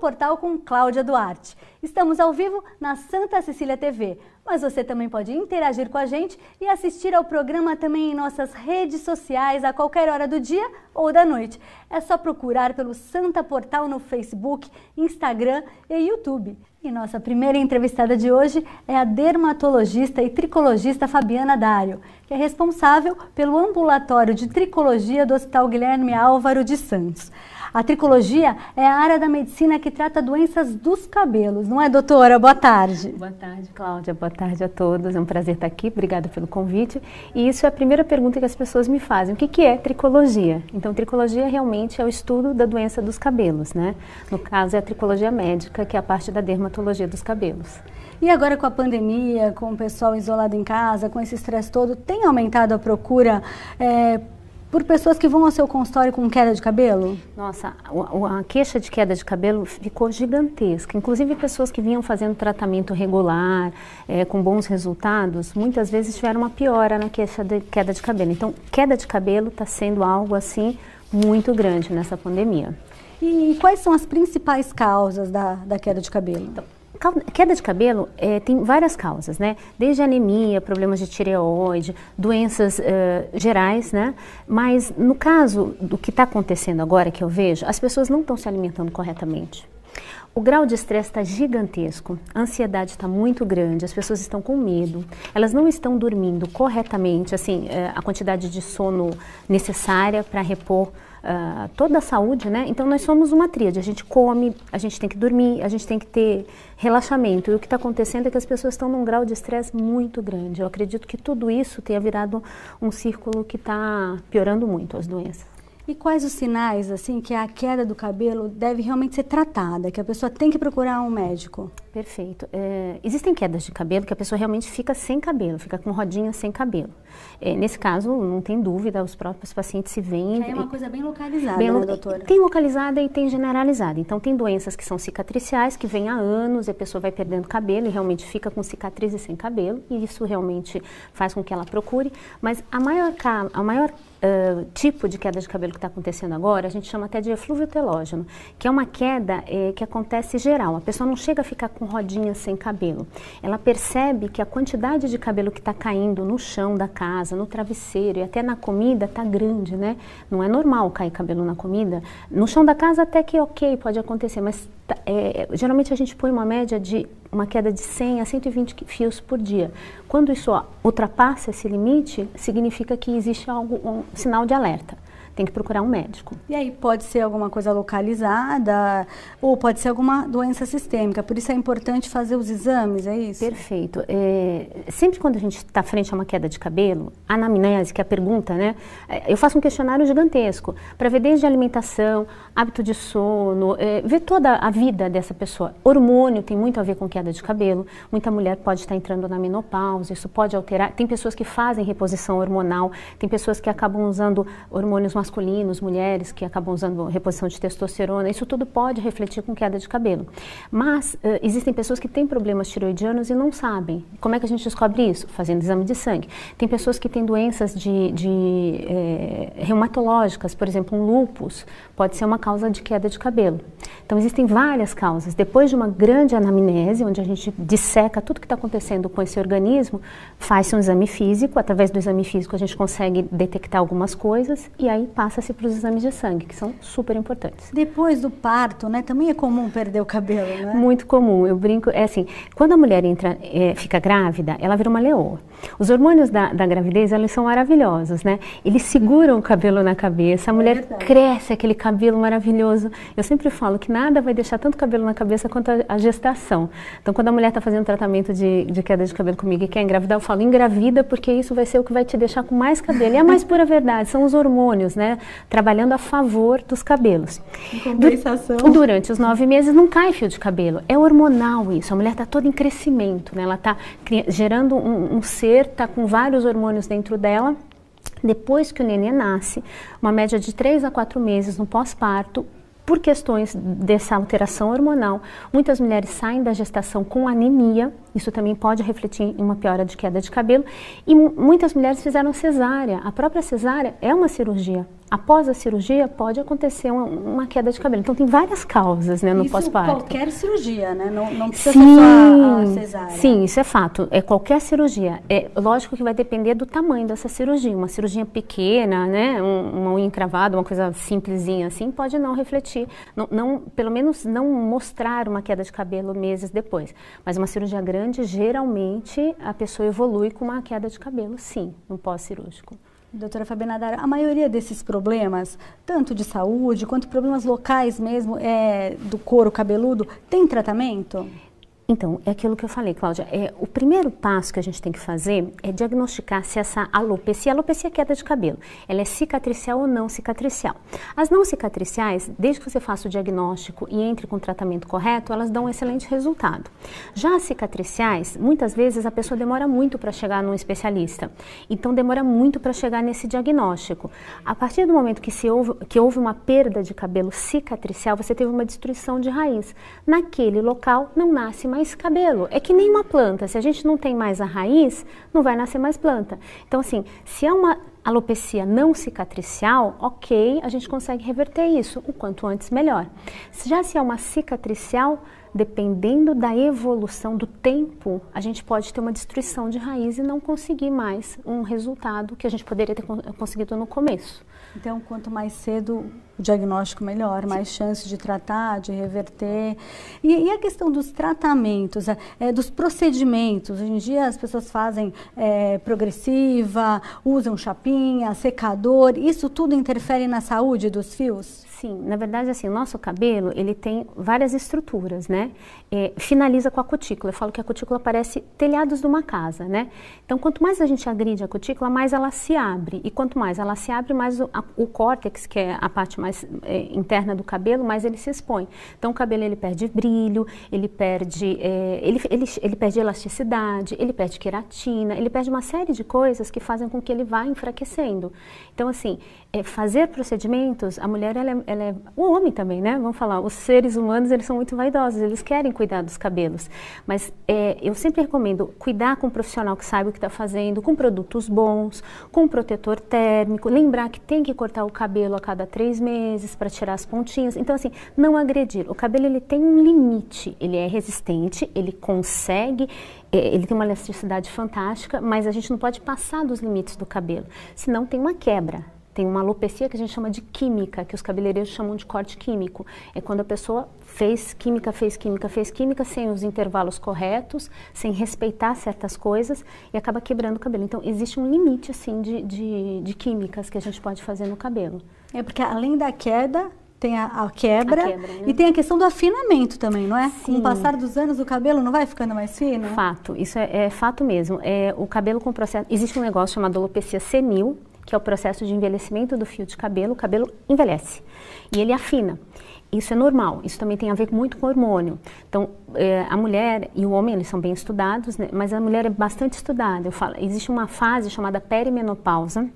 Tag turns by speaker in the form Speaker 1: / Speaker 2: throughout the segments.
Speaker 1: Portal com Cláudia Duarte. Estamos ao vivo na Santa Cecília TV, mas você também pode interagir com a gente e assistir ao programa também em nossas redes sociais a qualquer hora do dia ou da noite. É só procurar pelo Santa Portal no Facebook, Instagram e YouTube. E nossa primeira entrevistada de hoje é a dermatologista e tricologista Fabiana Dário, que é responsável pelo ambulatório de tricologia do Hospital Guilherme Álvaro de Santos. A tricologia é a área da medicina que trata doenças dos cabelos, não é, doutora? Boa tarde.
Speaker 2: Boa tarde, Cláudia. Boa tarde a todos. É um prazer estar aqui. Obrigada pelo convite. E isso é a primeira pergunta que as pessoas me fazem. O que, que é tricologia? Então, tricologia realmente é o estudo da doença dos cabelos, né? No caso, é a tricologia médica, que é a parte da dermatologia dos cabelos.
Speaker 1: E agora com a pandemia, com o pessoal isolado em casa, com esse estresse todo, tem aumentado a procura é, por pessoas que vão ao seu consultório com queda de cabelo?
Speaker 2: Nossa, a, a, queixa de queda de cabelo ficou gigantesca. Inclusive, pessoas que vinham fazendo tratamento regular, é, com bons resultados, muitas vezes tiveram uma piora na queixa de queda de cabelo. Então, queda de cabelo está sendo algo assim muito grande nessa pandemia.
Speaker 1: E quais são as principais causas da, da queda de cabelo?
Speaker 2: Então, Queda de cabelo é, tem várias causas, né? Desde anemia, problemas de tireoide, doenças uh, gerais, né? Mas no caso do que está acontecendo agora, que eu vejo, as pessoas não estão se alimentando corretamente. O grau de estresse está gigantesco, a ansiedade está muito grande, as pessoas estão com medo, elas não estão dormindo corretamente, assim, a quantidade de sono necessária para repor uh, toda a saúde, né? Então nós somos uma tríade, a gente come, a gente tem que dormir, a gente tem que ter relaxamento. E o que está acontecendo é que as pessoas estão num grau de estresse muito grande. Eu acredito que tudo isso tenha virado um círculo que está piorando muito as doenças.
Speaker 1: E quais os sinais, assim, que a queda do cabelo deve realmente ser tratada, que a pessoa tem que procurar um médico?
Speaker 2: Perfeito. É, existem quedas de cabelo que a pessoa realmente fica sem cabelo, fica com rodinha sem cabelo. É, nesse caso, não tem dúvida, os próprios pacientes se veem...
Speaker 1: é uma coisa bem localizada, bem né, doutora?
Speaker 2: Tem localizada e tem generalizada. Então, tem doenças que são cicatriciais, que vêm há anos, e a pessoa vai perdendo cabelo e realmente fica com cicatrizes sem cabelo, e isso realmente faz com que ela procure. Mas a maior, a maior tipo de queda de cabelo que está acontecendo agora, a gente chama até de eflúvio telógeno, que é uma queda eh, que acontece geral. A pessoa não chega a ficar com rodinhas sem cabelo. Ela percebe que a quantidade de cabelo que está caindo no chão da casa, no travesseiro e até na comida está grande, né? Não é normal cair cabelo na comida. No chão da casa até que ok, pode acontecer, mas é, geralmente a gente põe uma média de uma queda de 100 a 120 fios por dia. Quando isso ultrapassa esse limite, significa que existe algo, um sinal de alerta tem que procurar um médico.
Speaker 1: E aí pode ser alguma coisa localizada ou pode ser alguma doença sistêmica. Por isso é importante fazer os exames, é isso?
Speaker 2: Perfeito. É, sempre quando a gente está frente a uma queda de cabelo, a anamnese, que é a pergunta, né? É, eu faço um questionário gigantesco para ver desde alimentação, hábito de sono, é, ver toda a vida dessa pessoa. Hormônio tem muito a ver com queda de cabelo. Muita mulher pode estar entrando na menopausa, isso pode alterar. Tem pessoas que fazem reposição hormonal, tem pessoas que acabam usando hormônios masculinos masculinos, mulheres que acabam usando reposição de testosterona, isso tudo pode refletir com queda de cabelo. Mas uh, existem pessoas que têm problemas tiroidianos e não sabem. Como é que a gente descobre isso? Fazendo exame de sangue. Tem pessoas que têm doenças de, de é, reumatológicas, por exemplo, um lúpus pode ser uma causa de queda de cabelo. Então existem várias causas. Depois de uma grande anamnese, onde a gente disseca tudo que está acontecendo com esse organismo, faz-se um exame físico. Através do exame físico a gente consegue detectar algumas coisas e aí passa-se para os exames de sangue, que são super importantes.
Speaker 1: Depois do parto, né, também é comum perder o cabelo, né?
Speaker 2: Muito comum. Eu brinco, é assim, quando a mulher entra, é, fica grávida, ela vira uma leoa. Os hormônios da, da, gravidez, eles são maravilhosos, né? Eles seguram o cabelo na cabeça, a mulher é cresce aquele cabelo maravilhoso. Eu sempre falo que nada vai deixar tanto cabelo na cabeça quanto a, a gestação. Então, quando a mulher está fazendo tratamento de, de, queda de cabelo comigo e quer engravidar, eu falo, engravida, porque isso vai ser o que vai te deixar com mais cabelo. E é a mais pura verdade, são os hormônios, né? Trabalhando a favor dos cabelos.
Speaker 1: Em compensação.
Speaker 2: Durante os nove meses não cai fio de cabelo. É hormonal isso. A mulher está toda em crescimento, né? Ela está gerando um, um ser, está com vários hormônios dentro dela. Depois que o nenê nasce, uma média de três a quatro meses no pós-parto, por questões dessa alteração hormonal, muitas mulheres saem da gestação com anemia Isso também pode refletir em uma piora de queda de cabelo. E muitas mulheres fizeram cesárea. A própria cesárea é uma cirurgia. Após a cirurgia pode acontecer uma, uma queda de cabelo. Então tem várias causas, né, no pós-parto.
Speaker 1: Qualquer cirurgia, né? Não, não precisa sim, ser só a cesárea.
Speaker 2: Sim, isso é fato. É qualquer cirurgia. É lógico que vai depender do tamanho dessa cirurgia. Uma cirurgia pequena, né, um, uma unha encravada, uma coisa simplesinha assim, pode não refletir, não, não, pelo menos não mostrar uma queda de cabelo meses depois. Mas uma cirurgia grande, geralmente a pessoa evolui com uma queda de cabelo, sim, no pós-cirúrgico.
Speaker 1: Doutora Fabiana Dara, a maioria desses problemas, tanto de saúde quanto problemas locais mesmo, é, do couro cabeludo, tem tratamento?
Speaker 2: Então, é aquilo que eu falei, Cláudia. É, o primeiro passo que a gente tem que fazer é diagnosticar se essa alopecia, alopecia é queda de cabelo, ela é cicatricial ou não cicatricial. As não cicatriciais, desde que você faça o diagnóstico e entre com o tratamento correto, elas dão um excelente resultado. Já as cicatriciais, muitas vezes a pessoa demora muito para chegar num especialista. Então, demora muito para chegar nesse diagnóstico. A partir do momento que, se houve, que houve uma perda de cabelo cicatricial, você teve uma destruição de raiz. Naquele local não nasce mais mais cabelo. É que nem uma planta. Se a gente não tem mais a raiz, não vai nascer mais planta. Então, assim, se é uma alopecia não cicatricial, ok, a gente consegue reverter isso. O quanto antes, melhor. Já se é uma cicatricial, dependendo da evolução do tempo, a gente pode ter uma destruição de raiz e não conseguir mais um resultado que a gente poderia ter conseguido no começo.
Speaker 1: Então, quanto mais cedo o diagnóstico, melhor, mais chances de tratar, de reverter. E, e a questão dos tratamentos, é, é, dos procedimentos. Hoje em dia as pessoas fazem é, progressiva, usam chapinha, secador. Isso tudo interfere na saúde dos fios?
Speaker 2: Sim, na verdade, assim, o nosso cabelo, ele tem várias estruturas, né? É, finaliza com a cutícula. Eu falo que a cutícula parece telhados de uma casa, né? Então, quanto mais a gente agride a cutícula, mais ela se abre. E quanto mais ela se abre, mais o, a, o córtex, que é a parte mais é, interna do cabelo, mais ele se expõe. Então, o cabelo, ele perde brilho, ele perde, é, ele, ele, ele perde elasticidade, ele perde queratina, ele perde uma série de coisas que fazem com que ele vá enfraquecendo. Então, assim, é, fazer procedimentos, a mulher, ela é, ela é, o homem também, né? Vamos falar, os seres humanos, eles são muito vaidosos, eles querem cuidar dos cabelos. Mas é, eu sempre recomendo cuidar com um profissional que saiba o que está fazendo, com produtos bons, com protetor térmico, lembrar que tem que cortar o cabelo a cada três meses para tirar as pontinhas. Então, assim, não agredir. O cabelo, ele tem um limite, ele é resistente, ele consegue é, ele tem uma elasticidade fantástica, mas a gente não pode passar dos limites do cabelo, senão tem uma quebra. Tem uma alopecia que a gente chama de química, que os cabeleireiros chamam de corte químico. É quando a pessoa fez química, fez química, fez química sem os intervalos corretos, sem respeitar certas coisas e acaba quebrando o cabelo. Então, existe um limite, assim, de, de, de químicas que a gente pode fazer no cabelo.
Speaker 1: É porque além da queda, tem a, a quebra, a quebra né? e tem a questão do afinamento também, não é? Sim. Com o passar dos anos, o cabelo não vai ficando mais fino?
Speaker 2: Fato, isso é, é fato mesmo. É, o cabelo com processo... Existe um negócio chamado alopecia senil, que é o processo de envelhecimento do fio de cabelo, o cabelo envelhece e ele afina. Isso é normal, isso também tem a ver muito com hormônio. Então, é, a mulher e o homem, eles são bem estudados, né? mas a mulher é bastante estudada. Eu falo, existe uma fase chamada perimenopausa,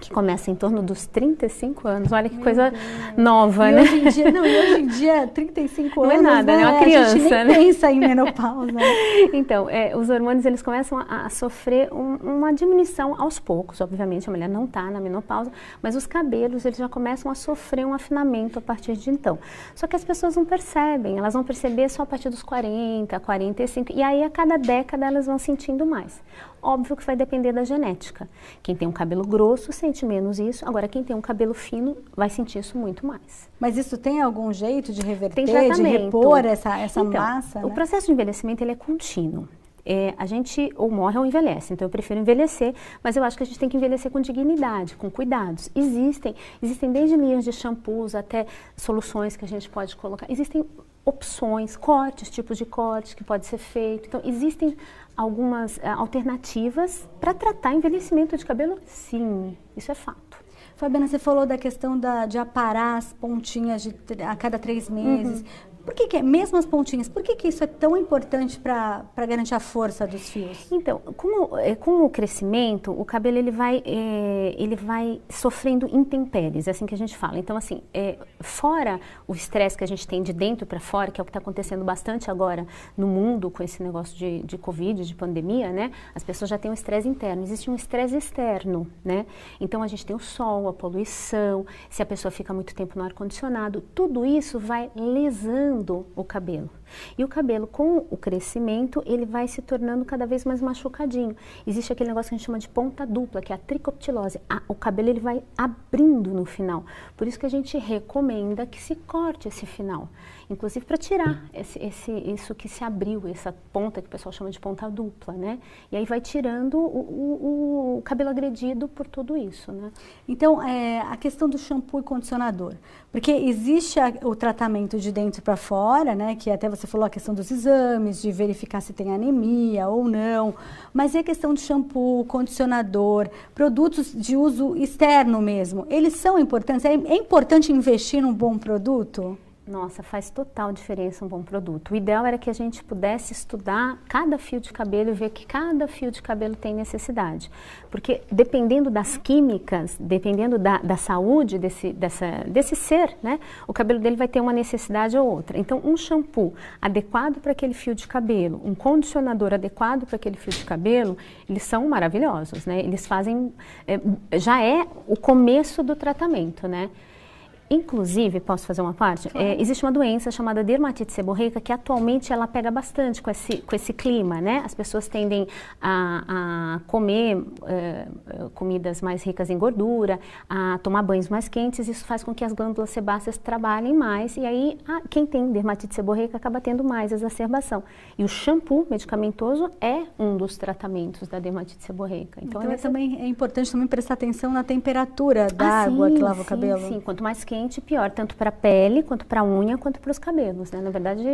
Speaker 2: que começa em torno dos 35 anos. Olha que Meu coisa Deus. nova,
Speaker 1: e
Speaker 2: né?
Speaker 1: Hoje em dia, não, e hoje em dia, 35
Speaker 2: não
Speaker 1: anos.
Speaker 2: Não é nada, né? É uma criança. A gente
Speaker 1: nem
Speaker 2: né?
Speaker 1: pensa em menopausa.
Speaker 2: então, é, os hormônios eles começam a, a sofrer um, uma diminuição aos poucos. Obviamente, a mulher não está na menopausa, mas os cabelos eles já começam a sofrer um afinamento a partir de então. Só que as pessoas não percebem, elas vão perceber só a partir dos 40, 45, e aí a cada década elas vão sentindo mais. Óbvio que vai depender da genética. Quem tem um cabelo grosso sente menos isso, agora quem tem um cabelo fino vai sentir isso muito mais.
Speaker 1: Mas isso tem algum jeito de reverter, de repor essa, essa
Speaker 2: então,
Speaker 1: massa?
Speaker 2: O
Speaker 1: né?
Speaker 2: processo de envelhecimento ele é contínuo. É, a gente ou morre ou envelhece, então eu prefiro envelhecer, mas eu acho que a gente tem que envelhecer com dignidade, com cuidados. Existem, existem desde linhas de shampoos até soluções que a gente pode colocar. Existem opções, cortes, tipos de cortes que pode ser feito. Então, existem algumas uh, alternativas para tratar envelhecimento de cabelo? Sim, isso é fato.
Speaker 1: Fabiana, você falou da questão da, de aparar as pontinhas de, a cada três meses. Uhum. Por que, que é, mesmo as pontinhas, por que, que isso é tão importante para garantir a força dos fios?
Speaker 2: Então, com, é, com o crescimento, o cabelo ele vai, é, ele vai sofrendo intempéries, é assim que a gente fala. Então, assim, é, fora o estresse que a gente tem de dentro para fora, que é o que está acontecendo bastante agora no mundo com esse negócio de, de Covid, de pandemia, né? As pessoas já têm um estresse interno. Existe um estresse externo, né? Então, a gente tem o sol, a poluição, se a pessoa fica muito tempo no ar-condicionado, tudo isso vai lesando o cabelo. E o cabelo, com o crescimento, ele vai se tornando cada vez mais machucadinho. Existe aquele negócio que a gente chama de ponta dupla, que é a tricoptilose. o cabelo ele vai abrindo no final. Por isso que a gente recomenda que se corte esse final inclusive para tirar esse, esse, isso que se abriu, essa ponta que o pessoal chama de ponta dupla, né? E aí vai tirando o, o, o cabelo agredido por tudo isso, né?
Speaker 1: Então, é, a questão do shampoo e condicionador, porque existe a, o tratamento de dentro para fora, né? Que até você falou a questão dos exames, de verificar se tem anemia ou não, mas e a questão do shampoo, condicionador, produtos de uso externo mesmo, eles são importantes? é, é importante investir num bom produto?
Speaker 2: Nossa, faz total diferença um bom produto. O ideal era que a gente pudesse estudar cada fio de cabelo e ver que cada fio de cabelo tem necessidade. Porque dependendo das químicas, dependendo da, da saúde desse, dessa, desse ser, né, o cabelo dele vai ter uma necessidade ou outra. Então, um shampoo adequado para aquele fio de cabelo, um condicionador adequado para aquele fio de cabelo, eles são maravilhosos, né? Eles fazem, é, já é o começo do tratamento, né? Inclusive, posso fazer uma parte? Claro. É, existe uma doença chamada dermatite seborreica que atualmente ela pega bastante com esse, com esse clima, né? As pessoas tendem a, a comer é, comidas mais ricas em gordura, a tomar banhos mais quentes, isso faz com que as glândulas sebáceas trabalhem mais e aí a, quem tem dermatite seborreica acaba tendo mais exacerbação. E o shampoo medicamentoso é um dos tratamentos da dermatite seborreica.
Speaker 1: Então, então é, também, é importante também prestar atenção na temperatura da ah, água sim, que lava sim, o cabelo.
Speaker 2: Sim, quanto mais quente pior, tanto para a pele, quanto para a unha, quanto para os cabelos, né? Na verdade,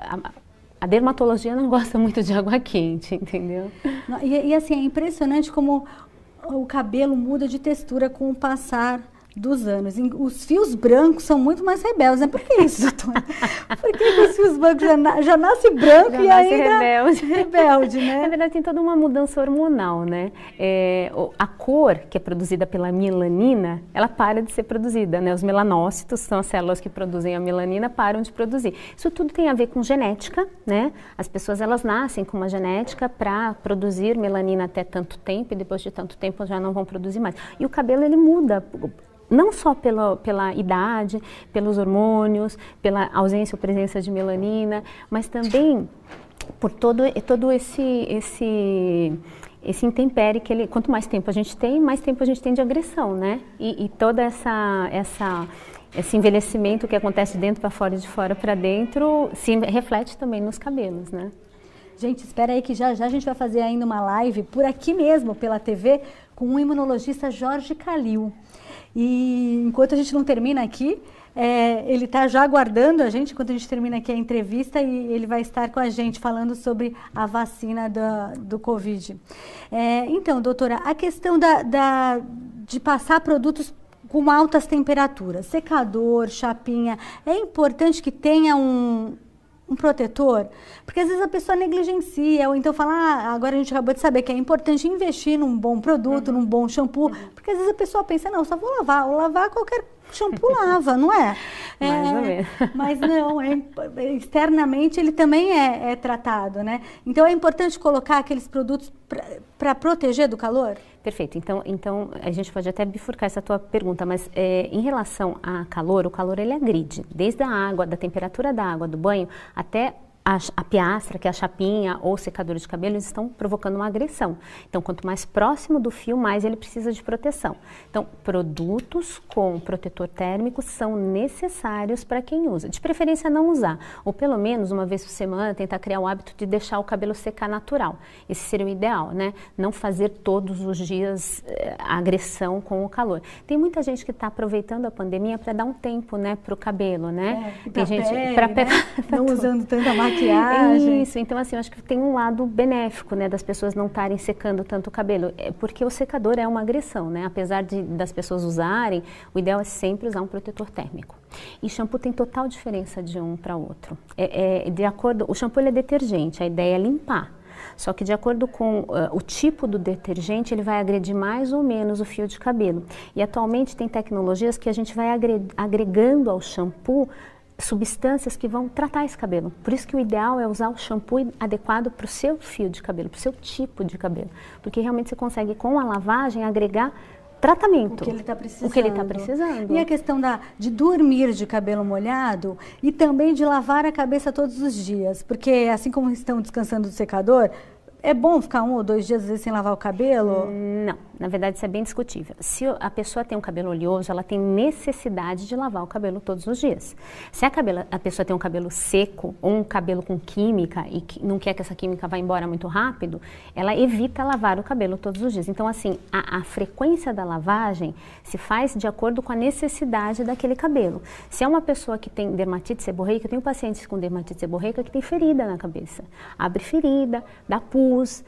Speaker 2: a, a, dermatologia não gosta muito de água quente, entendeu?
Speaker 1: E, e assim, é impressionante como o cabelo muda de textura com o passar dos anos. Os fios brancos são muito mais rebeldes, né? Por que isso, doutora? Por que, os fios brancos já, na, já nasce branco já e nasce ainda rebelde. rebelde, né?
Speaker 2: Na verdade, tem toda uma mudança hormonal, né? É, a cor que é produzida pela melanina, ela para de ser produzida, né? Os melanócitos, são as células que produzem a melanina, param de produzir. Isso tudo tem a ver com genética, né? As pessoas, elas nascem com uma genética para produzir melanina até tanto tempo e depois de tanto tempo já não vão produzir mais. E o cabelo, ele muda não só pela, pela idade, pelos hormônios, pela ausência ou presença de melanina, mas também por todo, todo esse, esse, esse intempere que ele, quanto mais tempo a gente tem, mais tempo a gente tem de agressão, né? E, e toda essa, essa, esse envelhecimento que acontece dentro para fora e de fora para dentro se reflete também nos cabelos, né?
Speaker 1: Gente, espera aí que já já a gente vai fazer ainda uma live por aqui mesmo, pela TV, com o imunologista Jorge Calil. E enquanto a gente não termina aqui, é, ele está já aguardando a gente, enquanto a gente termina aqui a entrevista, e ele vai estar com a gente falando sobre a vacina do, do Covid. É, então, doutora, a questão da, da, de passar produtos com altas temperaturas, secador, chapinha, é importante que tenha um, um protetor? Porque às vezes a pessoa negligencia, ou então fala, ah, agora a gente acabou de saber que é importante investir num bom produto, uhum. num bom shampoo, uhum. porque às vezes a pessoa pensa, não, só vou lavar, ou lavar qualquer shampoo lava, não é?
Speaker 2: é Mais ou menos.
Speaker 1: Mas não, é, externamente ele também é, é, tratado, né? Então é importante colocar aqueles produtos para proteger do calor?
Speaker 2: Perfeito. Então, então a gente pode até bifurcar essa tua pergunta, mas é, em relação a calor, o calor ele agride, desde a água, da temperatura da água do banho até a, a, piastra, que é a chapinha ou secador de cabelo, eles estão provocando uma agressão. Então, quanto mais próximo do fio, mais ele precisa de proteção. Então, produtos com protetor térmico são necessários para quem usa. De preferência, não usar, ou pelo menos uma vez por semana, tentar criar o hábito de deixar o cabelo secar natural. Esse seria o ideal, né? Não fazer todos os dias eh, agressão com o calor. Tem muita gente que está aproveitando a pandemia para dar um tempo, né, para o cabelo, né?
Speaker 1: É, Tem gente para né? não usando tanta máquina maquiagem.
Speaker 2: Isso, então assim, eu acho que tem um lado benéfico, né, das pessoas não estarem secando tanto o cabelo, é porque o secador é uma agressão, né, apesar de, das pessoas usarem, o ideal é sempre usar um protetor térmico. E shampoo tem total diferença de um para outro. É, é, de acordo, o shampoo é detergente, a ideia é limpar. Só que de acordo com uh, o tipo do detergente, ele vai agredir mais ou menos o fio de cabelo. E atualmente tem tecnologias que a gente vai agregando ao shampoo substâncias que vão tratar esse cabelo. Por isso que o ideal é usar o shampoo adequado para o seu fio de cabelo, para o seu tipo de cabelo. Porque realmente você consegue, com a lavagem, agregar tratamento.
Speaker 1: O que ele está precisando.
Speaker 2: O que ele está precisando.
Speaker 1: E a questão da, de dormir de cabelo molhado e também de lavar a cabeça todos os dias. Porque assim como estão descansando do secador, é bom ficar um ou dois dias vezes, sem lavar o cabelo?
Speaker 2: Não, na verdade isso é bem discutível. Se a pessoa tem um cabelo oleoso, ela tem necessidade de lavar o cabelo todos os dias. Se a, cabelo, a pessoa tem um cabelo seco ou um cabelo com química e que não quer que essa química vá embora muito rápido, ela evita lavar o cabelo todos os dias. Então, assim, a, a frequência da lavagem se faz de acordo com a necessidade daquele cabelo. Se é uma pessoa que tem dermatite seborreica, eu tenho pacientes com dermatite seborreica que tem ferida na cabeça. Abre ferida, dá pus,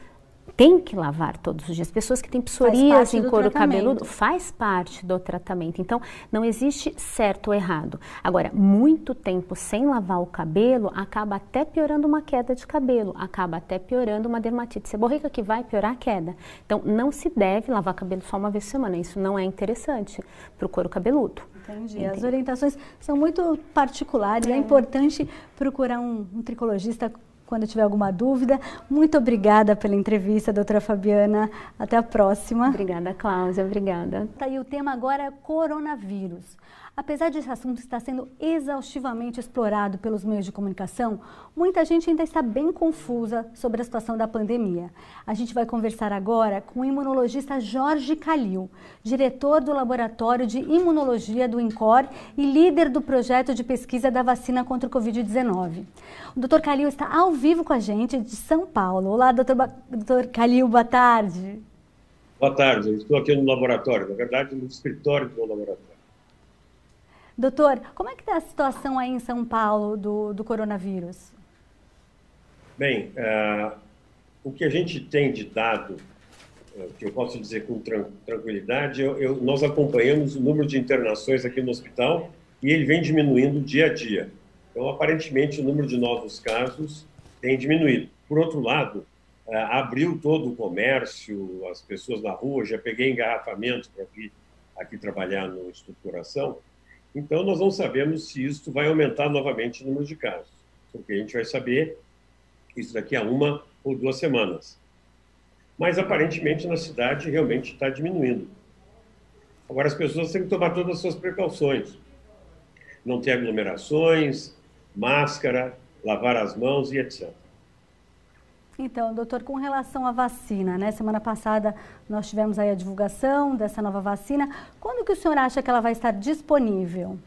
Speaker 2: tem que lavar todos os dias. Pessoas que têm psoríase em couro cabeludo faz parte do tratamento. Então, não existe certo ou errado. Agora, muito tempo sem lavar o cabelo acaba até piorando uma queda de cabelo, acaba até piorando uma dermatite seborreica que vai piorar a queda. Então, não se deve lavar cabelo só uma vez por semana. Isso não é interessante para o couro cabeludo.
Speaker 1: Entendi. Entendi. As orientações são muito particulares. É, é importante procurar um, um tricologista quando tiver alguma dúvida. Muito obrigada pela entrevista, doutora Fabiana. Até a próxima.
Speaker 2: Obrigada, Cláudia. Obrigada.
Speaker 1: Tá, e o tema agora é coronavírus. Apesar desse assunto estar sendo exaustivamente explorado pelos meios de comunicação, muita gente ainda está bem confusa sobre a situação da pandemia. A gente vai conversar agora com o imunologista Jorge Calil, diretor do Laboratório de Imunologia do INCOR e líder do projeto de pesquisa da vacina contra o Covid-19. O doutor Calil está ao vivo com a gente de São Paulo. Olá, doutor Calil, boa tarde.
Speaker 3: Boa tarde, estou aqui no laboratório, na verdade no escritório do laboratório.
Speaker 1: Doutor, como é que está a situação aí em São Paulo do, do coronavírus?
Speaker 3: Bem, uh, o que a gente tem de dado, uh, que eu posso dizer com tran tranquilidade, eu, eu, nós acompanhamos o número de internações aqui no hospital e ele vem diminuindo dia a dia. Então, aparentemente, o número de novos casos tem diminuído. Por outro lado, uh, abriu todo o comércio, as pessoas na rua, já peguei engarrafamento para vir aqui trabalhar no Instituto Coração, então, nós não sabemos se isso vai aumentar novamente o número de casos, porque a gente vai saber isso daqui a uma ou duas semanas. Mas, aparentemente, na cidade realmente está diminuindo. Agora, as pessoas têm que tomar todas as suas precauções. Não ter aglomerações, máscara, lavar as mãos e etc.
Speaker 1: Então, doutor, com relação à vacina, né? Semana passada nós tivemos aí a divulgação dessa nova vacina. Quando que o senhor acha que ela vai estar disponível?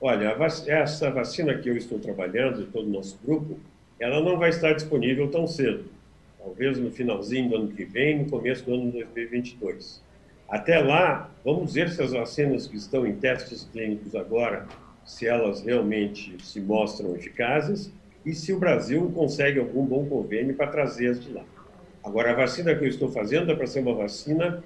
Speaker 3: Olha, essa vacina que eu estou trabalhando, todo o nosso grupo, ela não vai estar disponível tão cedo. Talvez no finalzinho do ano que vem, no começo do ano de 2022. Até lá, vamos ver se as vacinas que estão em testes clínicos agora, se elas realmente se mostram eficazes e se o Brasil consegue algum bom convênio para trazer de lá. Agora, a vacina que eu estou fazendo é para ser uma vacina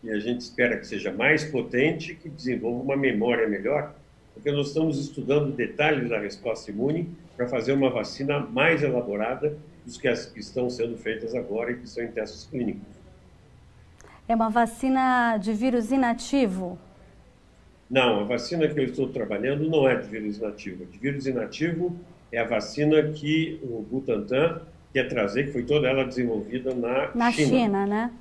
Speaker 3: que a gente espera que seja mais potente, que desenvolva uma memória melhor, porque nós estamos estudando detalhes da resposta imune para fazer uma vacina mais elaborada dos que as que estão sendo feitas agora e que estão em testes clínicos.
Speaker 1: É uma vacina de vírus inativo?
Speaker 3: Não, a vacina que eu estou trabalhando não é de vírus inativo. De vírus inativo é a vacina que o Butantan quer trazer, que foi toda ela desenvolvida na,
Speaker 1: na China. China, né?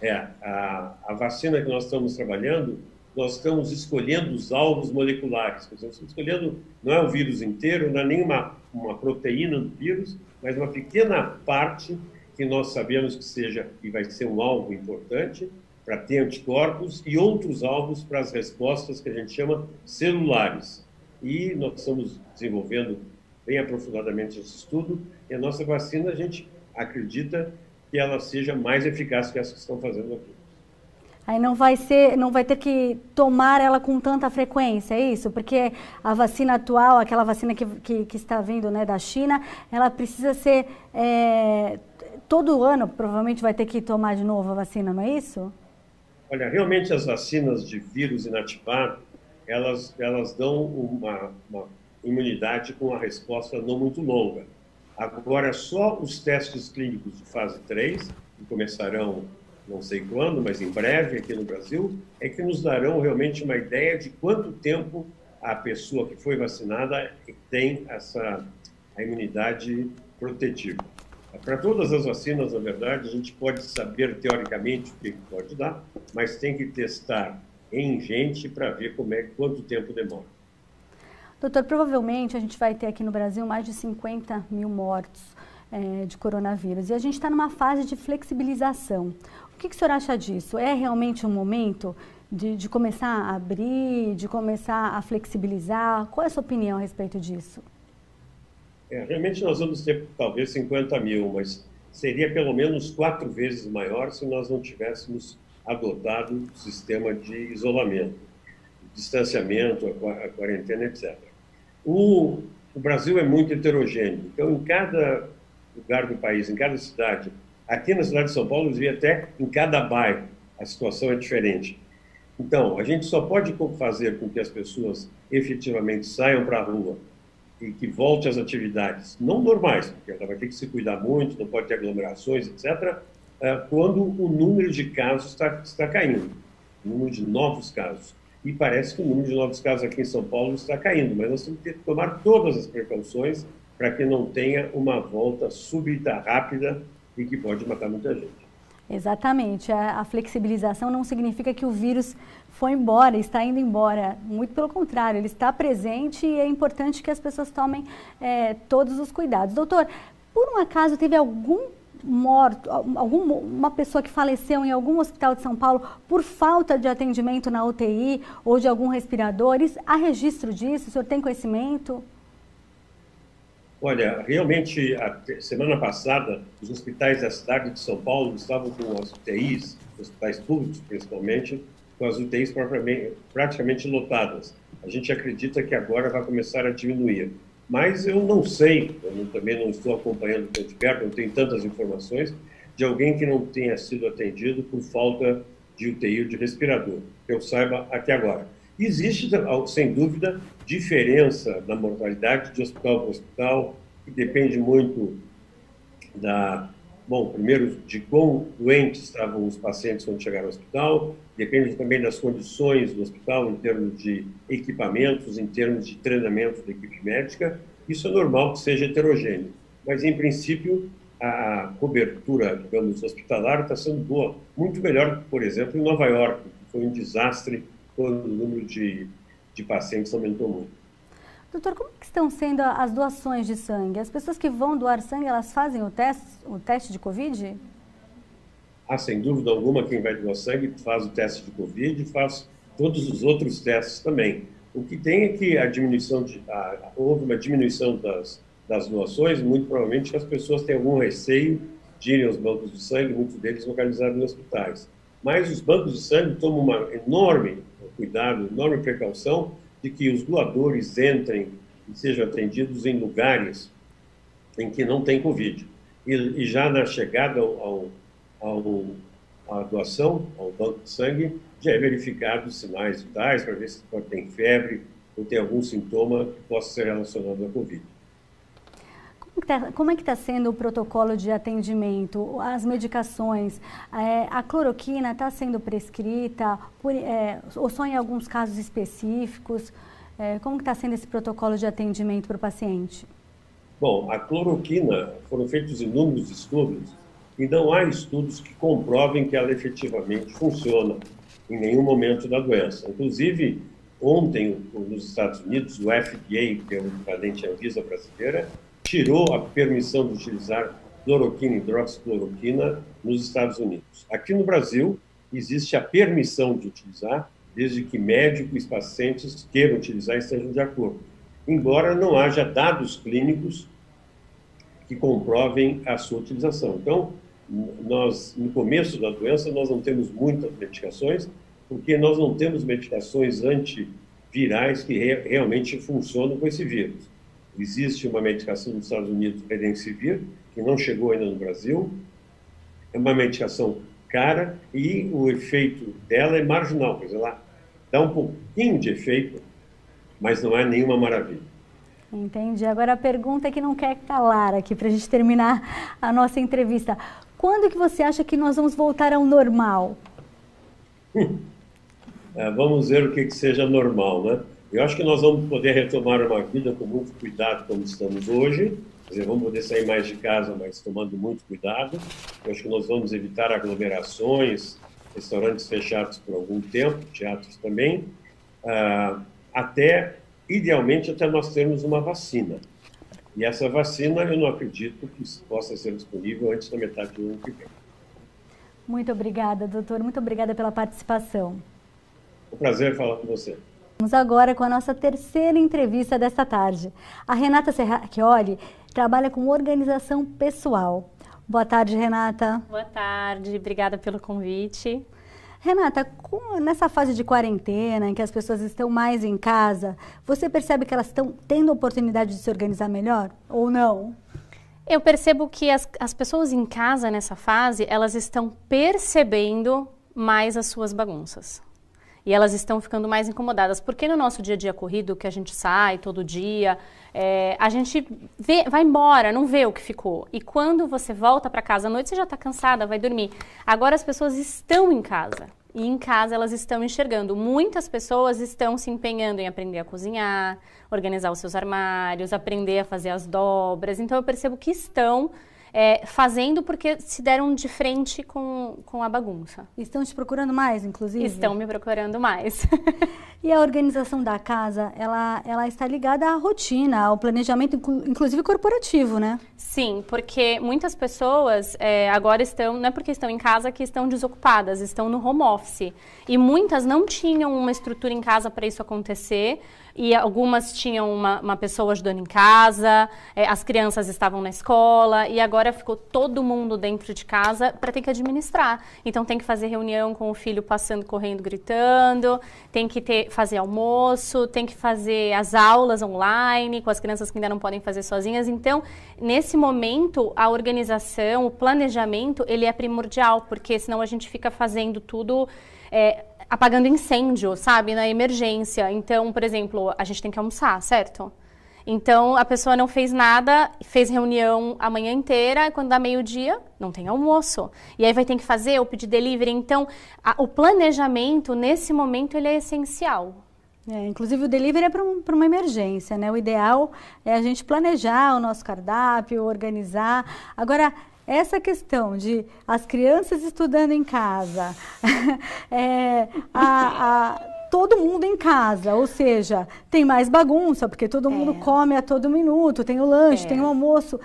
Speaker 3: É, a, a vacina que nós estamos trabalhando, nós estamos escolhendo os alvos moleculares. Estamos escolhendo, não é o vírus inteiro, não é nenhuma uma proteína do vírus, mas uma pequena parte que nós sabemos que seja e vai ser um alvo importante para ter anticorpos e outros alvos para as respostas que a gente chama celulares. E nós estamos desenvolvendo bem aprofundadamente esse estudo, e a nossa vacina, a gente acredita que ela seja mais eficaz que as que estão fazendo aqui.
Speaker 1: Aí não vai ser, não vai ter que tomar ela com tanta frequência, é isso? Porque a vacina atual, aquela vacina que, que, que está vindo né, da China, ela precisa ser é, todo ano, provavelmente vai ter que tomar de novo a vacina, não é isso?
Speaker 3: Olha, realmente as vacinas de vírus inativado, elas, elas dão uma, uma imunidade com uma resposta não muito longa. Agora, só os testes clínicos de fase 3, que começarão não sei quando, mas em breve aqui no Brasil, é que nos darão realmente uma ideia de quanto tempo a pessoa que foi vacinada tem essa a imunidade protetiva. Para todas as vacinas, na verdade, a gente pode saber teoricamente o que pode dar, mas tem que testar em gente para ver como é, quanto tempo demora.
Speaker 1: Doutor, provavelmente a gente vai ter aqui no Brasil mais de 50 mil mortos é, de coronavírus e a gente está numa fase de flexibilização. O que, que o senhor acha disso? É realmente um momento de, de, começar a abrir, de começar a flexibilizar? Qual é a sua opinião a respeito disso?
Speaker 3: É, realmente nós vamos ter talvez 50 mil, mas seria pelo menos quatro vezes maior se nós não tivéssemos adotado o sistema de isolamento, distanciamento, a quarentena, etc. O, o Brasil é muito heterogêneo, então em cada lugar do país, em cada cidade, Aqui na cidade de São Paulo, eu até em cada bairro, a situação é diferente. Então, a gente só pode fazer com que as pessoas efetivamente saiam para a rua e que volte às atividades, não normais, porque ela vai ter que se cuidar muito, não pode ter aglomerações, etc., eh, quando o número de casos está, está caindo, o número de novos casos. E parece que o número de novos casos aqui em São Paulo está caindo, mas nós temos que tomar todas as precauções para que não tenha uma volta súbita, rápida e que pode matar muita gente.
Speaker 1: Exatamente. A, a, flexibilização não significa que o vírus foi embora, está indo embora. Muito pelo contrário, ele está presente e é importante que as pessoas tomem é, todos os cuidados. Doutor, por um acaso teve algum morto, alguma pessoa que faleceu em algum hospital de São Paulo por falta de atendimento na UTI ou de algum respirador? Há registro disso? O senhor tem conhecimento?
Speaker 3: Olha, realmente, a semana passada, os hospitais da cidade de São Paulo estavam com as UTIs, hospitais públicos principalmente, com as UTIs praticamente lotadas. A gente acredita que agora vai começar a diminuir. Mas eu não sei, eu também não estou acompanhando tão de perto, não tenho tantas informações, de alguém que não tenha sido atendido por falta de UTI ou de respirador, que eu saiba até agora. Existe, sem dúvida, diferença na mortalidade de hospital para hospital, que depende muito da, bom, primeiro, de quão doentes estavam os pacientes quando chegaram ao hospital, depende também das condições do hospital em termos de equipamentos, em termos de treinamento da equipe médica. Isso é normal que seja heterogêneo, mas, em princípio, a cobertura, digamos, hospitalar está sendo boa, muito melhor que, por exemplo, em Nova York, que foi um desastre quando o número de, de pacientes aumentou muito.
Speaker 1: Doutor, como que estão sendo as doações de sangue? As pessoas que vão doar sangue, elas fazem o teste, o teste de Covid?
Speaker 3: Ah, sem dúvida alguma, quem vai doar sangue faz o teste de Covid e faz todos os outros testes também. O que tem é que a diminuição de, a, houve uma diminuição das, das doações, muito provavelmente as pessoas têm algum receio de irem aos bancos de sangue, muitos deles localizados em hospitais. Mas os bancos de sangue tomam uma enorme cuidado, enorme precaução de que os doadores entrem e sejam atendidos em lugares em que não tem Covid. E, e já na chegada ao, ao, à doação, ao banco de sangue, já é verificado os sinais vitais para ver se tem febre ou tem algum sintoma que possa ser relacionado à Covid.
Speaker 1: Tá, como é que está sendo o protocolo de atendimento, as medicações? É, a cloroquina está sendo prescrita por, é, ou só em alguns casos específicos? É, como está sendo esse protocolo de atendimento para o paciente?
Speaker 3: Bom, a cloroquina, foram feitos inúmeros estudos e não há estudos que comprovem que ela efetivamente funciona em nenhum momento da doença. Inclusive, ontem, nos Estados Unidos, o FDA, que é o equivalente à Anvisa brasileira, tirou a permissão de utilizar cloroquina e hidroxicloroquina nos Estados Unidos. Aqui no Brasil, existe a permissão de utilizar, desde que médicos e pacientes queiram utilizar e estejam de acordo. Embora não haja dados clínicos que comprovem a sua utilização. Então, nós, no começo da doença, nós não temos muitas medicações, porque nós não temos medicações antivirais que re realmente funcionam com esse vírus. Existe uma medicação nos Estados Unidos, Redensivir, que não chegou ainda no Brasil. É uma medicação cara e o efeito dela é marginal, quer dizer, ela dá um pouquinho de efeito, mas não é nenhuma maravilha.
Speaker 1: Entendi. Agora a pergunta é que não quer calar aqui para a gente terminar a nossa entrevista. Quando que você acha que nós vamos voltar ao normal?
Speaker 3: é, vamos ver o que, que seja normal, né? Eu acho que nós vamos poder retomar uma vida com muito cuidado como estamos hoje. Quer dizer, vamos poder sair mais de casa, mas tomando muito cuidado. Eu acho que nós vamos evitar aglomerações, restaurantes fechados por algum tempo, teatros também, uh, até, idealmente, até nós termos uma vacina. E essa vacina, eu não acredito que possa ser disponível antes da metade do ano que vem.
Speaker 1: Muito obrigada, doutor. Muito obrigada pela participação.
Speaker 3: É um prazer falar com você.
Speaker 1: Vamos agora com a nossa terceira entrevista desta tarde. A Renata Serracchioli trabalha com organização pessoal. Boa tarde, Renata.
Speaker 4: Boa tarde, obrigada pelo convite.
Speaker 1: Renata, nessa fase de quarentena, em que as pessoas estão mais em casa, você percebe que elas estão tendo oportunidade de se organizar melhor ou não?
Speaker 4: Eu percebo que as, as pessoas em casa nessa fase, elas estão percebendo mais as suas bagunças e elas estão ficando mais incomodadas. Porque no nosso dia a dia corrido, que a gente sai todo dia, é, a gente vê, vai embora, não vê o que ficou. E quando você volta para casa à noite, você já está cansada, vai dormir. Agora as pessoas estão em casa. E em casa elas estão enxergando. Muitas pessoas estão se empenhando em aprender a cozinhar, organizar os seus armários, aprender a fazer as dobras. Então eu percebo que estão é, fazendo porque se deram de frente com, com a bagunça.
Speaker 1: Estão te procurando mais, inclusive?
Speaker 4: Estão me procurando mais.
Speaker 1: e a organização da casa, ela, ela está ligada à rotina, ao planejamento, inclusive corporativo, né?
Speaker 4: Sim, porque muitas pessoas é, agora estão, não é porque estão em casa que estão desocupadas, estão no home office. E muitas não tinham uma estrutura em casa para isso acontecer e algumas tinham uma, uma pessoa ajudando em casa, é, as crianças estavam na escola e agora ficou todo mundo dentro de casa para ter que administrar. Então tem que fazer reunião com o filho passando, correndo, gritando, tem que ter, fazer almoço, tem que fazer as aulas online com as crianças que ainda não podem fazer sozinhas. Então, nesse momento, a organização, o planejamento, ele é primordial, porque senão a gente fica fazendo tudo. É, apagando incêndio, sabe, na emergência. Então, por exemplo, a gente tem que almoçar, certo? Então, a pessoa não fez nada, fez reunião a manhã inteira, e quando dá meio-dia, não tem almoço. E aí vai ter que fazer ou pedir delivery. Então, a, o planejamento, nesse momento, ele é essencial.
Speaker 1: É, inclusive, o delivery é para um, uma emergência, né? O ideal é a gente planejar o nosso cardápio, organizar. Agora, essa questão de as crianças estudando em casa, é, a, a, todo mundo em casa, ou seja, tem mais bagunça, porque todo mundo é. come a todo minuto, tem o lanche, é. tem o almoço.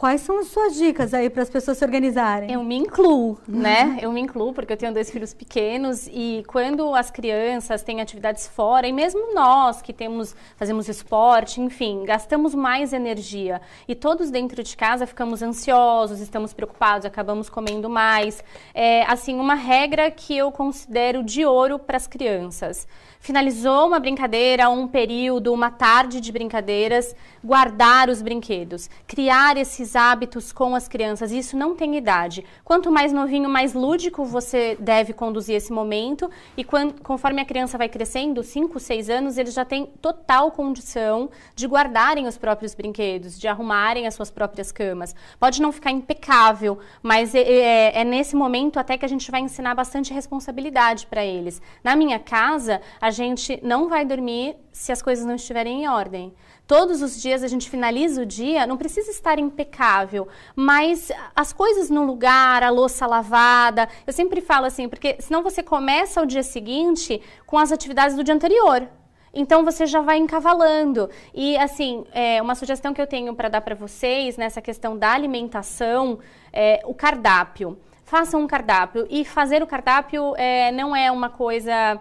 Speaker 1: Quais são as suas dicas aí para as pessoas se organizarem?
Speaker 4: Eu me incluo, né? Eu me incluo porque eu tenho dois filhos pequenos e quando as crianças têm atividades fora e mesmo nós que temos fazemos esporte, enfim, gastamos mais energia e todos dentro de casa ficamos ansiosos, estamos preocupados, acabamos comendo mais. É assim uma regra que eu considero de ouro para as crianças finalizou uma brincadeira, um período, uma tarde de brincadeiras, guardar os brinquedos, criar esses hábitos com as crianças. Isso não tem idade. Quanto mais novinho, mais lúdico você deve conduzir esse momento. E quando, conforme a criança vai crescendo, 5, 6 anos, eles já têm total condição de guardarem os próprios brinquedos, de arrumarem as suas próprias camas. Pode não ficar impecável, mas é, é, é nesse momento até que a gente vai ensinar bastante responsabilidade para eles. Na minha casa, a a gente não vai dormir se as coisas não estiverem em ordem. Todos os dias a gente finaliza o dia, não precisa estar impecável, mas as coisas no lugar, a louça lavada. Eu sempre falo assim, porque senão você começa o dia seguinte com as atividades do dia anterior. Então você já vai encavalando. E assim, é, uma sugestão que eu tenho para dar para vocês nessa questão da alimentação, é, o cardápio. Façam um cardápio. E fazer o cardápio é, não é uma coisa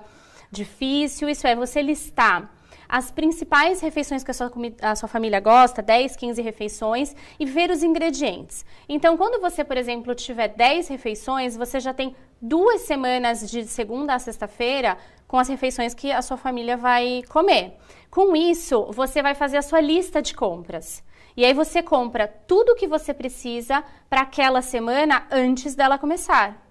Speaker 4: difícil, isso é, você listar as principais refeições que a sua, a sua família gosta, 10, 15 refeições, e ver os ingredientes. Então, quando você, por exemplo, tiver 10 refeições, você já tem duas semanas de segunda a sexta-feira com as refeições que a sua família vai comer. Com isso, você vai fazer a sua lista de compras. E aí você compra tudo o que você precisa para aquela semana antes dela começar.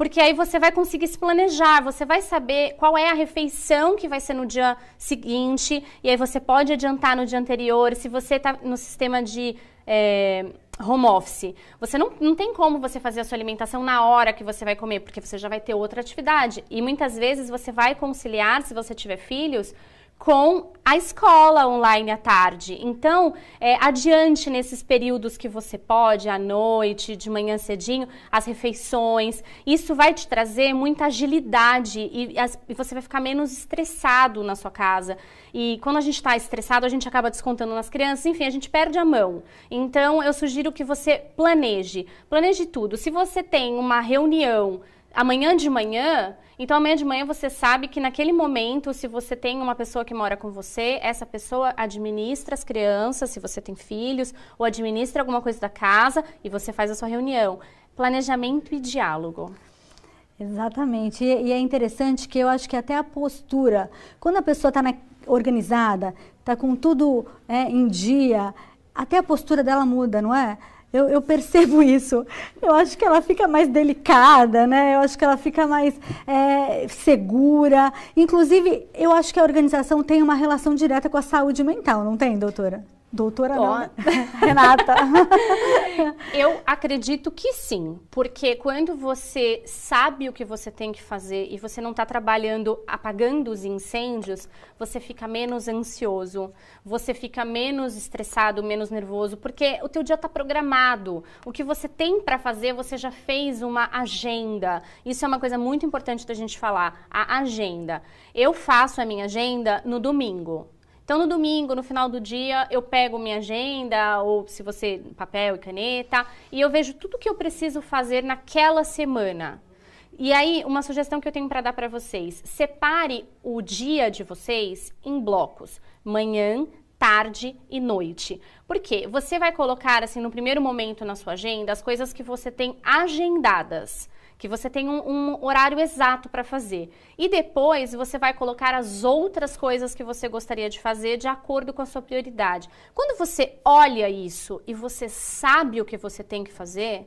Speaker 4: Porque aí você vai conseguir se planejar, você vai saber qual é a refeição que vai ser no dia seguinte, e aí você pode adiantar no dia anterior. Se você está no sistema de é, home office, você não, não tem como você fazer a sua alimentação na hora que você vai comer, porque você já vai ter outra atividade. E muitas vezes você vai conciliar, se você tiver filhos, com a escola online à tarde. Então, é, adiante nesses períodos que você pode, à noite, de manhã cedinho, as refeições. Isso vai te trazer muita agilidade e, as, e você vai ficar menos estressado na sua casa. E quando a gente está estressado, a gente acaba descontando nas crianças, enfim, a gente perde a mão. Então, eu sugiro que você planeje. Planeje tudo. Se você tem uma reunião amanhã de manhã, então amanhã de manhã você sabe que naquele momento, se você tem uma pessoa que mora com você, essa pessoa administra as crianças, se você tem filhos, ou administra alguma coisa da casa e você faz a sua reunião. Planejamento e diálogo.
Speaker 1: Exatamente. E, é interessante que eu acho que até a postura, quando a pessoa está organizada, está com tudo é, em dia, até a postura dela muda, não é? Eu, eu, percebo isso. Eu acho que ela fica mais delicada, né? Eu acho que ela fica mais é, segura. Inclusive, eu acho que a organização tem uma relação direta com a saúde mental, não tem, doutora? Doutora não? Renata.
Speaker 4: Eu acredito que sim, porque quando você sabe o que você tem que fazer e você não está trabalhando apagando os incêndios, você fica menos ansioso, você fica menos estressado, menos nervoso, porque o teu dia está programado. O que você tem para fazer, você já fez uma agenda. Isso é uma coisa muito importante da gente falar, a agenda. Eu faço a minha agenda no domingo. Então, no domingo, no final do dia, eu pego minha agenda, ou se você, papel e caneta, e eu vejo tudo que eu preciso fazer naquela semana. E aí, uma sugestão que eu tenho para dar para vocês: separe o dia de vocês em blocos. Manhã, tarde e noite. Por quê? Você vai colocar, assim, no primeiro momento na sua agenda, as coisas que você tem agendadas que você tem um, um horário exato para fazer. E depois você vai colocar as outras coisas que você gostaria de fazer de acordo com a sua prioridade. Quando você olha isso e você sabe o que você tem que fazer,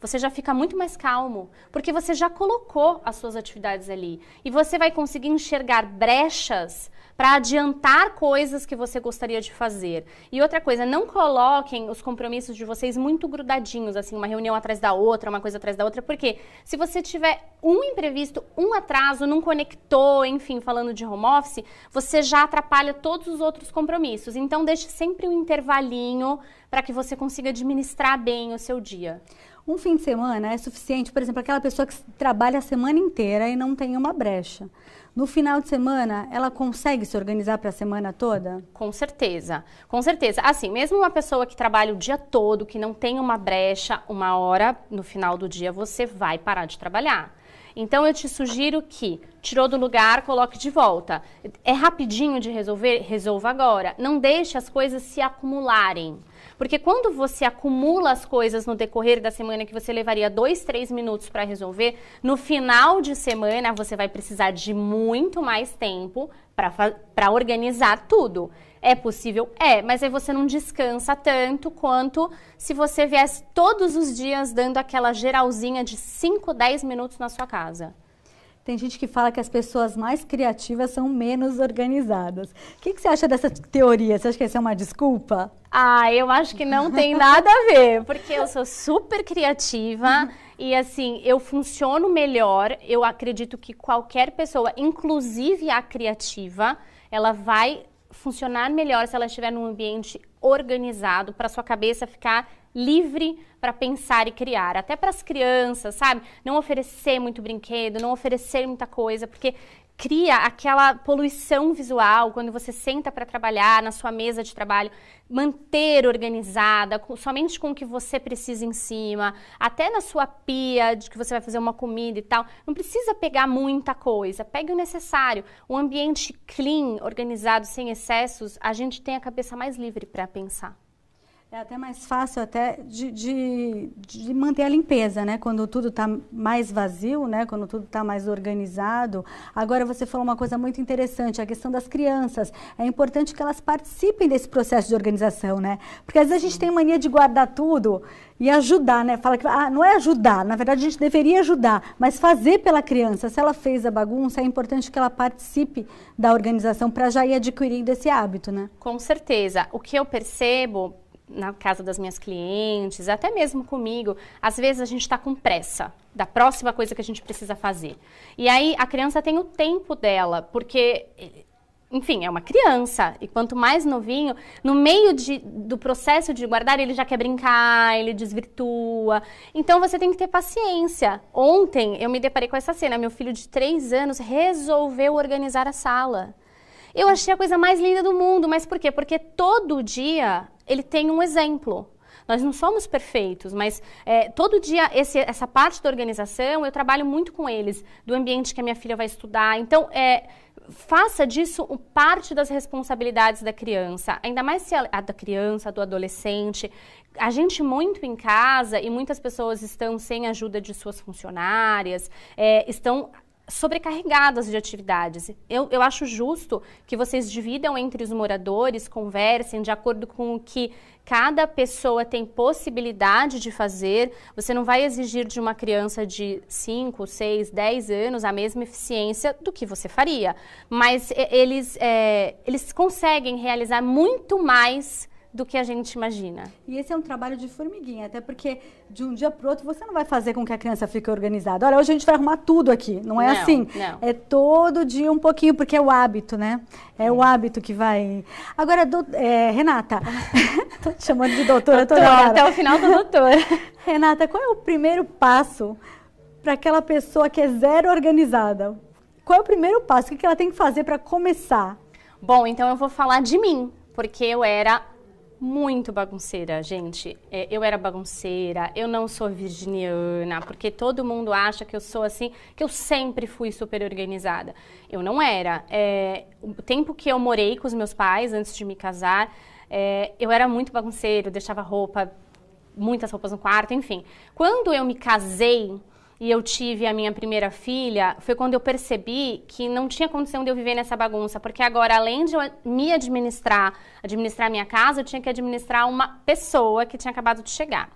Speaker 4: você já fica muito mais calmo, porque você já colocou as suas atividades ali. E você vai conseguir enxergar brechas para adiantar coisas que você gostaria de fazer. E outra coisa, não coloquem os compromissos de vocês muito grudadinhos, assim, uma reunião atrás da outra, uma coisa atrás da outra, porque se você tiver um imprevisto, um atraso, não conectou, enfim, falando de home office, você já atrapalha todos os outros compromissos. Então, deixe sempre um intervalinho para que você consiga administrar bem o seu dia.
Speaker 1: Um fim de semana é suficiente, por exemplo, aquela pessoa que trabalha a semana inteira e não tem uma brecha. No final de semana, ela consegue se organizar para a semana toda?
Speaker 4: Com certeza, com certeza. Assim, mesmo uma pessoa que trabalha o dia todo, que não tem uma brecha, uma hora no final do dia, você vai parar de trabalhar. Então eu te sugiro que tirou do lugar, coloque de volta. É rapidinho de resolver, resolva agora. Não deixe as coisas se acumularem. Porque quando você acumula as coisas no decorrer da semana que você levaria dois, três minutos para resolver, no final de semana você vai precisar de muito mais tempo para organizar tudo. É possível? É, mas aí você não descansa tanto quanto se você viesse todos os dias dando aquela geralzinha de 5, 10 minutos na sua casa.
Speaker 1: Tem gente que fala que as pessoas mais criativas são menos organizadas. O que, que, você acha dessa teoria? Você acha que essa é uma desculpa?
Speaker 4: Ah, eu acho que não tem nada a ver, porque eu sou super criativa e assim, eu funciono melhor. Eu acredito que qualquer pessoa, inclusive a criativa, ela vai funcionar melhor se ela estiver num ambiente organizado para sua cabeça ficar livre para pensar e criar, até para as crianças, sabe? Não oferecer muito brinquedo, não oferecer muita coisa, porque cria aquela poluição visual quando você senta para trabalhar na sua mesa de trabalho, manter organizada, com, somente com o que você precisa em cima, até na sua pia de que você vai fazer uma comida e tal. Não precisa pegar muita coisa, pegue o necessário. Um ambiente clean, organizado, sem excessos, a gente tem a cabeça mais livre para pensar.
Speaker 1: É até mais fácil até de, de, de manter a limpeza, né? Quando tudo está mais vazio, né? Quando tudo está mais organizado. Agora você falou uma coisa muito interessante, a questão das crianças. É importante que elas participem desse processo de organização, né? Porque às vezes a gente tem mania de guardar tudo e ajudar, né? Fala que ah, não é ajudar, na verdade a gente deveria ajudar, mas fazer pela criança. Se ela fez a bagunça, é importante que ela participe da organização para já ir adquirindo esse hábito, né?
Speaker 4: Com certeza. O que eu percebo na casa das minhas clientes, até mesmo comigo, às vezes a gente está com pressa da próxima coisa que a gente precisa fazer. E aí a criança tem o tempo dela, porque, enfim, é uma criança. E quanto mais novinho, no meio de, do processo de guardar, ele já quer brincar, ele desvirtua. Então você tem que ter paciência. Ontem eu me deparei com essa cena: meu filho de três anos resolveu organizar a sala. Eu achei a coisa mais linda do mundo, mas por quê? Porque todo dia ele tem um exemplo. Nós não somos perfeitos, mas é, todo dia esse, essa parte da organização eu trabalho muito com eles, do ambiente que a minha filha vai estudar. Então, é, faça disso parte das responsabilidades da criança, ainda mais se a, a da criança, do adolescente. A gente muito em casa e muitas pessoas estão sem ajuda de suas funcionárias, é, estão sobrecarregadas de atividades. Eu, eu acho justo que vocês dividam entre os moradores, conversem de acordo com o que cada pessoa tem possibilidade de fazer. Você não vai exigir de uma criança de 5, 6, 10 anos a mesma eficiência do que você faria. Mas eles, é, eles conseguem realizar muito mais do que a gente imagina.
Speaker 1: E esse é um trabalho de formiguinha, até porque de um dia para outro você não vai fazer com que a criança fique organizada. Olha, hoje a gente vai arrumar tudo aqui. Não é não, assim. Não. É todo dia um pouquinho, porque é o hábito, né? É o hábito que vai. Agora, do, é, Renata, tô te chamando de doutora
Speaker 4: toda hora. Até o final do doutor.
Speaker 1: Renata, qual é o primeiro passo para aquela pessoa que é zero organizada? Qual é o primeiro passo? O que ela tem que fazer para começar?
Speaker 4: Bom, então eu vou falar de mim, porque eu era muito bagunceira, gente. É, eu era bagunceira, eu não sou virginiana, porque todo mundo acha que eu sou assim, que eu sempre fui super organizada. Eu não era. É, o tempo que eu morei com os meus pais, antes de me casar, é, eu era muito bagunceira, eu deixava roupa, muitas roupas no quarto, enfim. Quando eu me casei, e eu tive a minha primeira filha, foi quando eu percebi que não tinha condição de eu viver nessa bagunça, porque agora, além de eu me administrar, administrar minha casa, eu tinha que administrar uma pessoa que tinha acabado de chegar.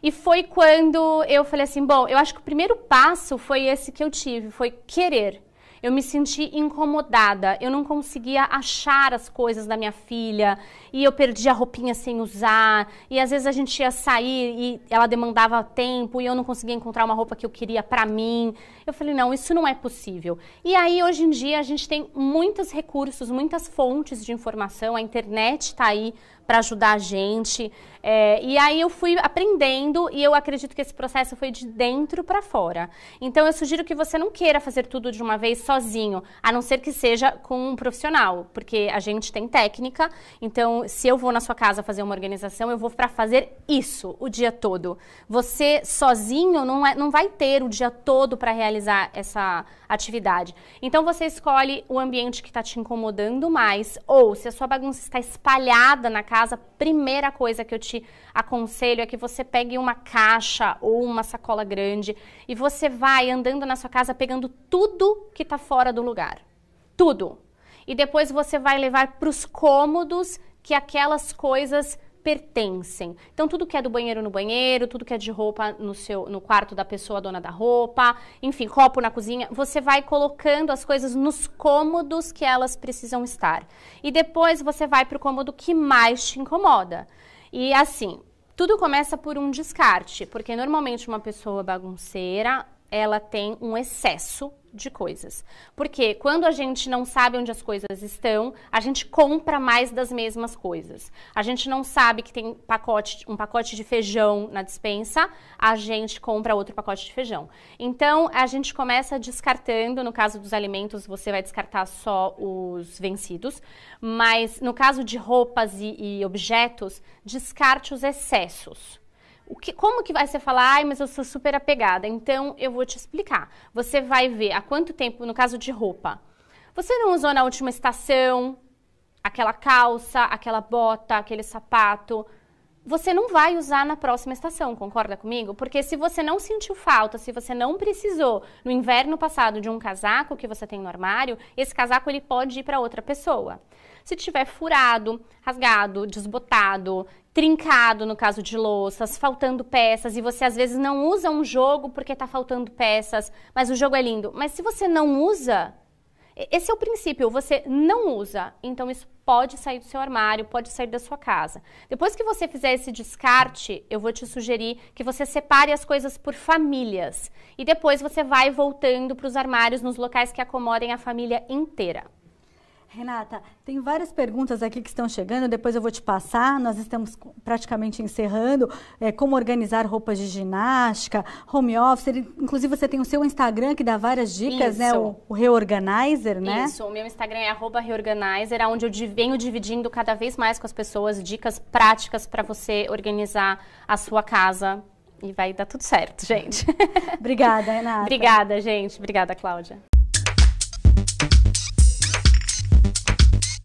Speaker 4: E foi quando eu falei assim, bom, eu acho que o primeiro passo foi esse que eu tive, foi querer eu me senti incomodada, eu não conseguia achar as coisas da minha filha e eu perdia a roupinha sem usar e às vezes a gente ia sair e ela demandava tempo e eu não conseguia encontrar uma roupa que eu queria para mim. Eu falei, não, isso não é possível. E aí hoje em dia a gente tem muitos recursos, muitas fontes de informação, a internet está aí para ajudar a gente. É, e aí eu fui aprendendo e eu acredito que esse processo foi de dentro para fora. Então eu sugiro que você não queira fazer tudo de uma vez sozinho, a não ser que seja com um profissional, porque a gente tem técnica. Então, se eu vou na sua casa fazer uma organização, eu vou para fazer isso o dia todo. Você sozinho não, é, não vai ter o dia todo para realizar essa atividade. Então você escolhe o ambiente que está te incomodando mais, ou se a sua bagunça está espalhada na casa, primeira coisa que eu te aconselho é que você pegue uma caixa ou uma sacola grande e você vai andando na sua casa pegando tudo que está fora do lugar. Tudo. E depois você vai levar para os cômodos que aquelas coisas pertencem. Então, tudo que é do banheiro no banheiro, tudo que é de roupa no, seu, no quarto da pessoa dona da roupa, enfim, copo na cozinha, você vai colocando as coisas nos cômodos que elas precisam estar. E depois você vai para o cômodo que mais te incomoda. E assim, tudo começa por um descarte, porque normalmente uma pessoa bagunceira, ela tem um excesso de coisas. Porque quando a gente não sabe onde as coisas estão, a gente compra mais das mesmas coisas. A gente não sabe que tem pacote, um pacote de feijão na dispensa, a gente compra outro pacote de feijão. Então, a gente começa descartando, no caso dos alimentos, você vai descartar só os vencidos, mas no caso de roupas e, e objetos, descarte os excessos. Que, como que vai você falar, ai, mas eu sou super apegada? Então, eu vou te explicar. Você vai ver há quanto tempo, no caso de roupa, você não usou na última estação aquela calça, aquela bota, aquele sapato. Você não vai usar na próxima estação, concorda comigo? Porque se você não sentiu falta, se você não precisou no inverno passado de um casaco que você tem no armário, esse casaco ele pode ir para outra pessoa. Se tiver furado, rasgado, desbotado, trincado no caso de louças, faltando peças e você às vezes não usa um jogo porque está faltando peças, mas o jogo é lindo. Mas se você não usa, esse é o princípio, você não usa, então isso pode sair do seu armário, pode sair da sua casa. Depois que você fizer esse descarte, eu vou te sugerir que você separe as coisas por famílias e depois você vai voltando para os armários nos locais que acomodem a família inteira.
Speaker 1: Renata, tem várias perguntas aqui que estão chegando, depois eu vou te passar. Nós estamos praticamente encerrando. É, como organizar roupas de ginástica, home office. Inclusive, você tem o seu Instagram que dá várias dicas, né? Isso. né? O, o, Reorganizer, né?
Speaker 4: Isso, o meu Instagram é Reorganizer, onde eu venho dividindo cada vez mais com as pessoas dicas práticas para você organizar a sua casa. E vai dar tudo certo, gente.
Speaker 1: Obrigada, Renata.
Speaker 4: Obrigada, gente. Obrigada, Cláudia.